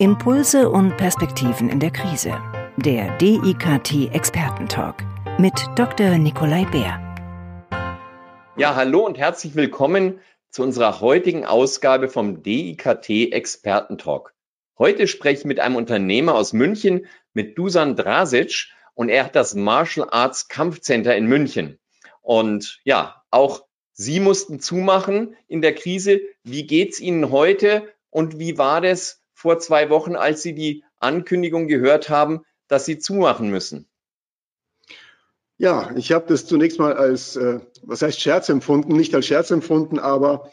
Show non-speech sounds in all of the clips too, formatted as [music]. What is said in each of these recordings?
Impulse und Perspektiven in der Krise. Der DIKT Expertentalk mit Dr. Nikolai Bär. Ja, hallo und herzlich willkommen zu unserer heutigen Ausgabe vom DIKT Expertentalk. Heute spreche ich mit einem Unternehmer aus München, mit Dusan Drasic, und er hat das Martial Arts Kampfcenter in München. Und ja, auch Sie mussten zumachen in der Krise. Wie geht's Ihnen heute und wie war das vor zwei Wochen, als Sie die Ankündigung gehört haben, dass Sie zumachen müssen? Ja, ich habe das zunächst mal als, äh, was heißt Scherz empfunden, nicht als Scherz empfunden, aber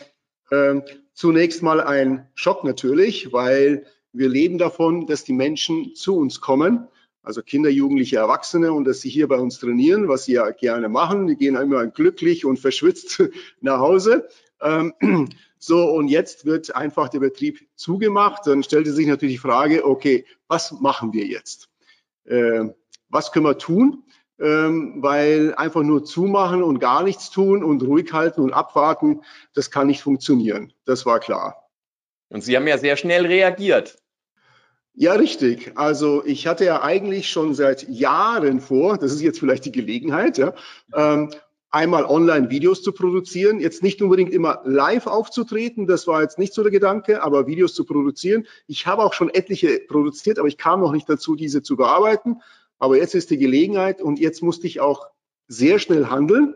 äh, zunächst mal ein Schock natürlich, weil wir leben davon, dass die Menschen zu uns kommen also Kinder, Jugendliche, Erwachsene und dass sie hier bei uns trainieren, was sie ja gerne machen. Die gehen immer glücklich und verschwitzt [laughs] nach Hause. Ähm, so, und jetzt wird einfach der Betrieb zugemacht. Dann stellte sich natürlich die Frage, okay, was machen wir jetzt? Ähm, was können wir tun? Ähm, weil einfach nur zumachen und gar nichts tun und ruhig halten und abwarten, das kann nicht funktionieren. Das war klar. Und Sie haben ja sehr schnell reagiert. Ja, richtig. Also ich hatte ja eigentlich schon seit Jahren vor, das ist jetzt vielleicht die Gelegenheit, ja, ähm, einmal Online-Videos zu produzieren, jetzt nicht unbedingt immer live aufzutreten, das war jetzt nicht so der Gedanke, aber Videos zu produzieren. Ich habe auch schon etliche produziert, aber ich kam noch nicht dazu, diese zu bearbeiten. Aber jetzt ist die Gelegenheit und jetzt musste ich auch sehr schnell handeln,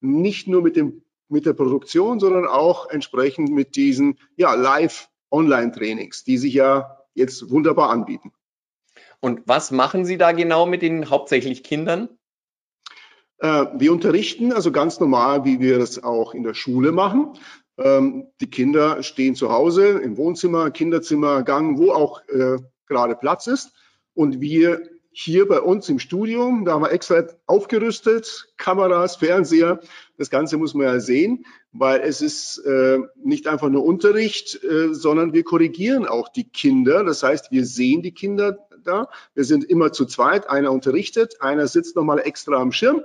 nicht nur mit dem mit der Produktion, sondern auch entsprechend mit diesen ja live Online-Trainings, die sich ja jetzt wunderbar anbieten. Und was machen Sie da genau mit den hauptsächlich Kindern? Äh, wir unterrichten also ganz normal, wie wir das auch in der Schule machen. Ähm, die Kinder stehen zu Hause im Wohnzimmer, Kinderzimmer, Gang, wo auch äh, gerade Platz ist. Und wir hier bei uns im Studium, da haben wir extra aufgerüstet, Kameras, Fernseher. Das Ganze muss man ja sehen, weil es ist äh, nicht einfach nur Unterricht, äh, sondern wir korrigieren auch die Kinder. Das heißt, wir sehen die Kinder da. Wir sind immer zu zweit. Einer unterrichtet, einer sitzt nochmal extra am Schirm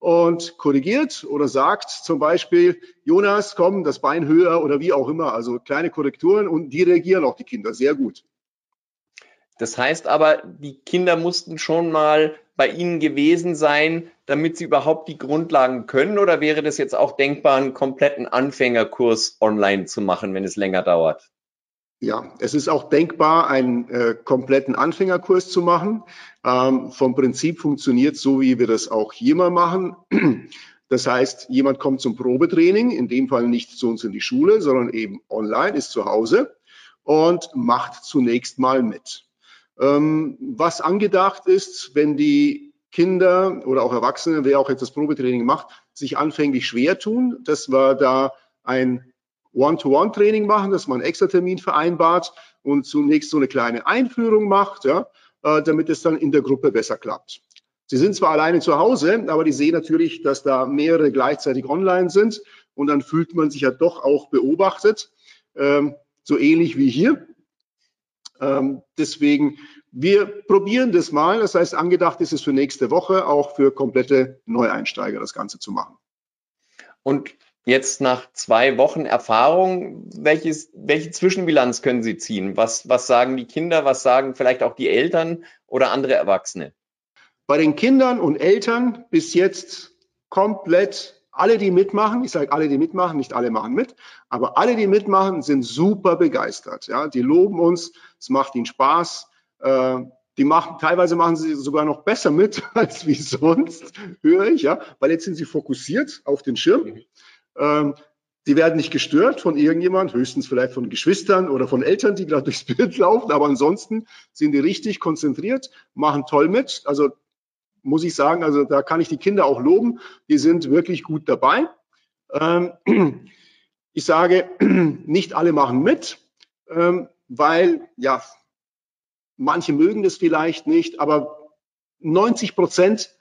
und korrigiert oder sagt zum Beispiel, Jonas, komm, das Bein höher oder wie auch immer. Also kleine Korrekturen und die reagieren auch die Kinder sehr gut. Das heißt aber, die Kinder mussten schon mal bei Ihnen gewesen sein, damit sie überhaupt die Grundlagen können? Oder wäre das jetzt auch denkbar, einen kompletten Anfängerkurs online zu machen, wenn es länger dauert? Ja, es ist auch denkbar, einen äh, kompletten Anfängerkurs zu machen. Ähm, vom Prinzip funktioniert so, wie wir das auch hier mal machen. Das heißt, jemand kommt zum Probetraining, in dem Fall nicht zu uns in die Schule, sondern eben online, ist zu Hause und macht zunächst mal mit. Ähm, was angedacht ist, wenn die Kinder oder auch Erwachsene, wer auch jetzt das Probetraining macht, sich anfänglich schwer tun, dass wir da ein One-to-One-Training machen, dass man einen extra Termin vereinbart und zunächst so eine kleine Einführung macht, ja, äh, damit es dann in der Gruppe besser klappt. Sie sind zwar alleine zu Hause, aber die sehen natürlich, dass da mehrere gleichzeitig online sind und dann fühlt man sich ja doch auch beobachtet, ähm, so ähnlich wie hier. Ähm, deswegen, wir probieren das mal. Das heißt, angedacht ist es für nächste Woche auch für komplette Neueinsteiger das Ganze zu machen. Und jetzt nach zwei Wochen Erfahrung, welches, welche Zwischenbilanz können Sie ziehen? Was, was sagen die Kinder? Was sagen vielleicht auch die Eltern oder andere Erwachsene? Bei den Kindern und Eltern bis jetzt komplett alle, die mitmachen, ich sage alle, die mitmachen, nicht alle machen mit, aber alle, die mitmachen, sind super begeistert. Ja, die loben uns, es macht ihnen Spaß. Äh, die machen, teilweise machen sie sogar noch besser mit [laughs] als wie sonst, höre ich, ja, weil jetzt sind sie fokussiert auf den Schirm. Ähm, Sie werden nicht gestört von irgendjemand, höchstens vielleicht von Geschwistern oder von Eltern, die gerade [laughs] durchs Bild laufen, aber ansonsten sind die richtig konzentriert, machen toll mit. Also muss ich sagen, also da kann ich die Kinder auch loben. Die sind wirklich gut dabei. Ähm, [clears throat] ich sage, [clears throat] nicht alle machen mit, ähm, weil ja, manche mögen das vielleicht nicht, aber 90 Prozent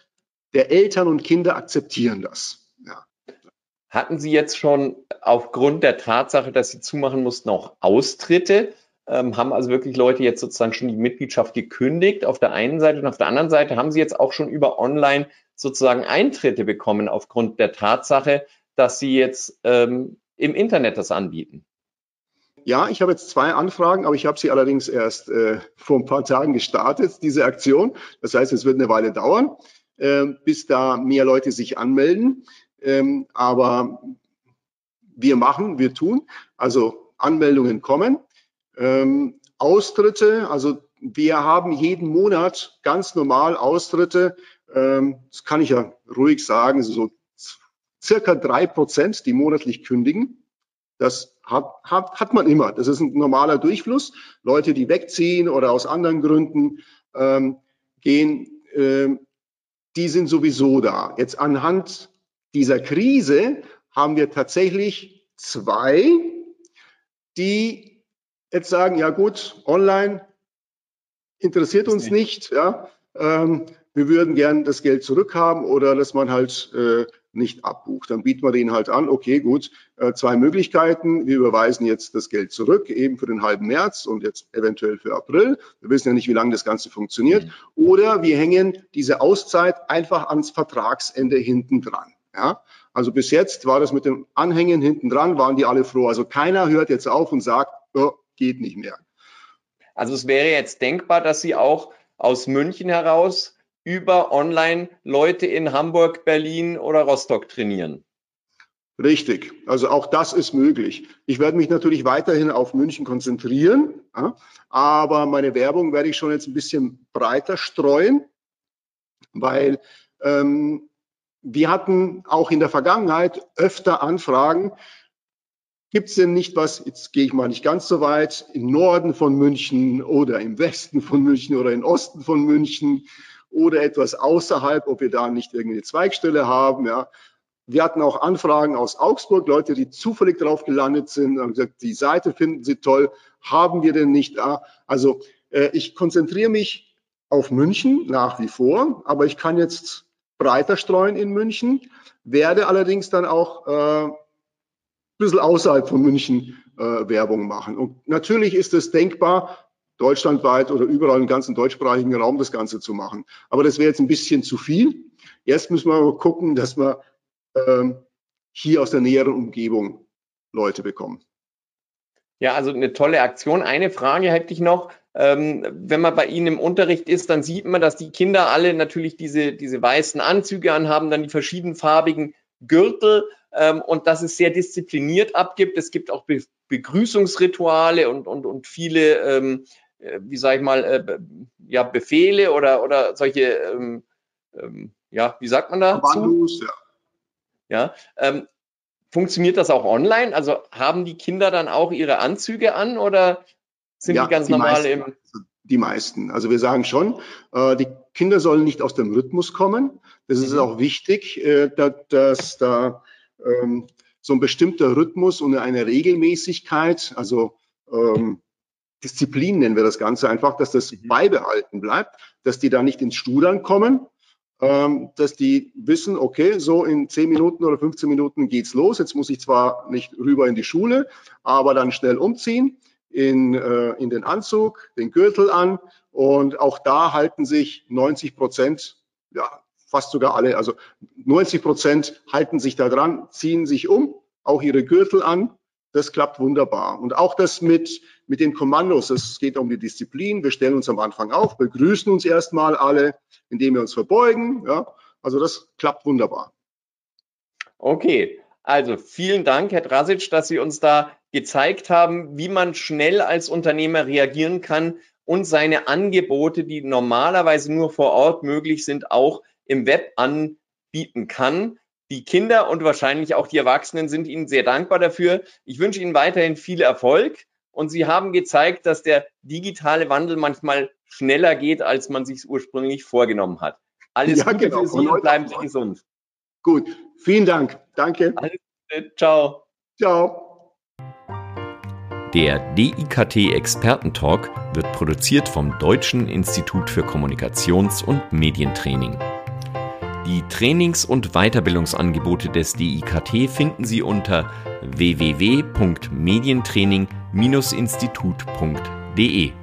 der Eltern und Kinder akzeptieren das. Hatten Sie jetzt schon aufgrund der Tatsache, dass Sie zumachen mussten, auch Austritte? ähm, haben also wirklich Leute jetzt sozusagen schon die Mitgliedschaft gekündigt auf der einen Seite und auf der anderen Seite haben sie jetzt auch schon über Online sozusagen Eintritte bekommen aufgrund der Tatsache, dass sie jetzt ähm, im Internet das anbieten. ja, ich habe jetzt zwei Anfragen, aber ich habe sie allerdings erst äh, vor ein paar Tagen gestartet, diese Aktion. Das heißt, es wird eine Weile dauern, äh, bis da mehr Leute sich anmelden. Ähm, aber wir machen, wir tun. Also Anmeldungen kommen. Ähm, Austritte, also wir haben jeden Monat ganz normal Austritte. Ähm, das kann ich ja ruhig sagen, so circa drei Prozent, die monatlich kündigen. Das hat, hat, hat man immer. Das ist ein normaler Durchfluss. Leute, die wegziehen oder aus anderen Gründen ähm, gehen, ähm, die sind sowieso da. Jetzt anhand dieser Krise haben wir tatsächlich zwei, die jetzt sagen, ja gut, online interessiert uns nicht, ja. Ähm, wir würden gern das Geld zurückhaben oder dass man halt äh, nicht abbucht. Dann bieten wir denen halt an, okay, gut, äh, zwei Möglichkeiten. Wir überweisen jetzt das Geld zurück, eben für den halben März und jetzt eventuell für April. Wir wissen ja nicht, wie lange das Ganze funktioniert. Mhm. Oder wir hängen diese Auszeit einfach ans Vertragsende hinten dran. Ja? Also bis jetzt war das mit dem Anhängen hinten dran, waren die alle froh. Also keiner hört jetzt auf und sagt, oh, geht nicht mehr. Also es wäre jetzt denkbar, dass Sie auch aus München heraus über online Leute in Hamburg, Berlin oder Rostock trainieren. Richtig. Also auch das ist möglich. Ich werde mich natürlich weiterhin auf München konzentrieren, aber meine Werbung werde ich schon jetzt ein bisschen breiter streuen, weil ähm, wir hatten auch in der Vergangenheit öfter Anfragen, Gibt es denn nicht was, jetzt gehe ich mal nicht ganz so weit, im Norden von München oder im Westen von München oder im Osten von München oder etwas außerhalb, ob wir da nicht irgendeine Zweigstelle haben, ja. Wir hatten auch Anfragen aus Augsburg, Leute, die zufällig drauf gelandet sind, haben gesagt, die Seite finden sie toll, haben wir denn nicht da? Also äh, ich konzentriere mich auf München nach wie vor, aber ich kann jetzt breiter streuen in München, werde allerdings dann auch äh, bisschen außerhalb von München äh, Werbung machen. Und natürlich ist es denkbar, deutschlandweit oder überall im ganzen deutschsprachigen Raum das Ganze zu machen. Aber das wäre jetzt ein bisschen zu viel. Erst müssen wir gucken, dass wir ähm, hier aus der näheren Umgebung Leute bekommen. Ja, also eine tolle Aktion. Eine Frage hätte ich noch. Ähm, wenn man bei Ihnen im Unterricht ist, dann sieht man, dass die Kinder alle natürlich diese, diese weißen Anzüge anhaben, dann die verschiedenfarbigen Gürtel ähm, und dass es sehr diszipliniert abgibt. Es gibt auch Be Begrüßungsrituale und, und, und viele, ähm, äh, wie sage ich mal, äh, ja, Befehle oder, oder solche, ähm, ähm, ja, wie sagt man da? Kommandos, ja. Ja, ähm, funktioniert das auch online? Also haben die Kinder dann auch ihre Anzüge an oder sind ja, die ganz die normal meisten, im? Die meisten. Also wir sagen schon, äh, die Kinder sollen nicht aus dem Rhythmus kommen. Das mhm. ist auch wichtig, äh, dass, dass da ähm, so ein bestimmter Rhythmus und eine Regelmäßigkeit, also ähm, Disziplin nennen wir das Ganze einfach, dass das mhm. beibehalten bleibt, dass die da nicht ins Studern kommen, ähm, dass die wissen, okay, so in 10 Minuten oder 15 Minuten geht's los. Jetzt muss ich zwar nicht rüber in die Schule, aber dann schnell umziehen, in, äh, in den Anzug, den Gürtel an und auch da halten sich 90 Prozent ja, fast sogar alle, also 90 Prozent halten sich da dran, ziehen sich um, auch ihre Gürtel an. Das klappt wunderbar. Und auch das mit, mit den Kommandos, es geht um die Disziplin. Wir stellen uns am Anfang auf, begrüßen uns erstmal alle, indem wir uns verbeugen. Ja, also das klappt wunderbar. Okay, also vielen Dank, Herr Drasic, dass Sie uns da gezeigt haben, wie man schnell als Unternehmer reagieren kann und seine Angebote, die normalerweise nur vor Ort möglich sind, auch im Web anbieten kann. Die Kinder und wahrscheinlich auch die Erwachsenen sind Ihnen sehr dankbar dafür. Ich wünsche Ihnen weiterhin viel Erfolg und Sie haben gezeigt, dass der digitale Wandel manchmal schneller geht, als man sich ursprünglich vorgenommen hat. Alles ja, Gute genau. für Sie und bleiben Sie gesund. Gut, vielen Dank. Danke. Alles Gute. Ciao. Ciao. Der DIKT Expertentalk wird produziert vom Deutschen Institut für Kommunikations- und Medientraining. Die Trainings- und Weiterbildungsangebote des DIKT finden Sie unter www.medientraining-institut.de.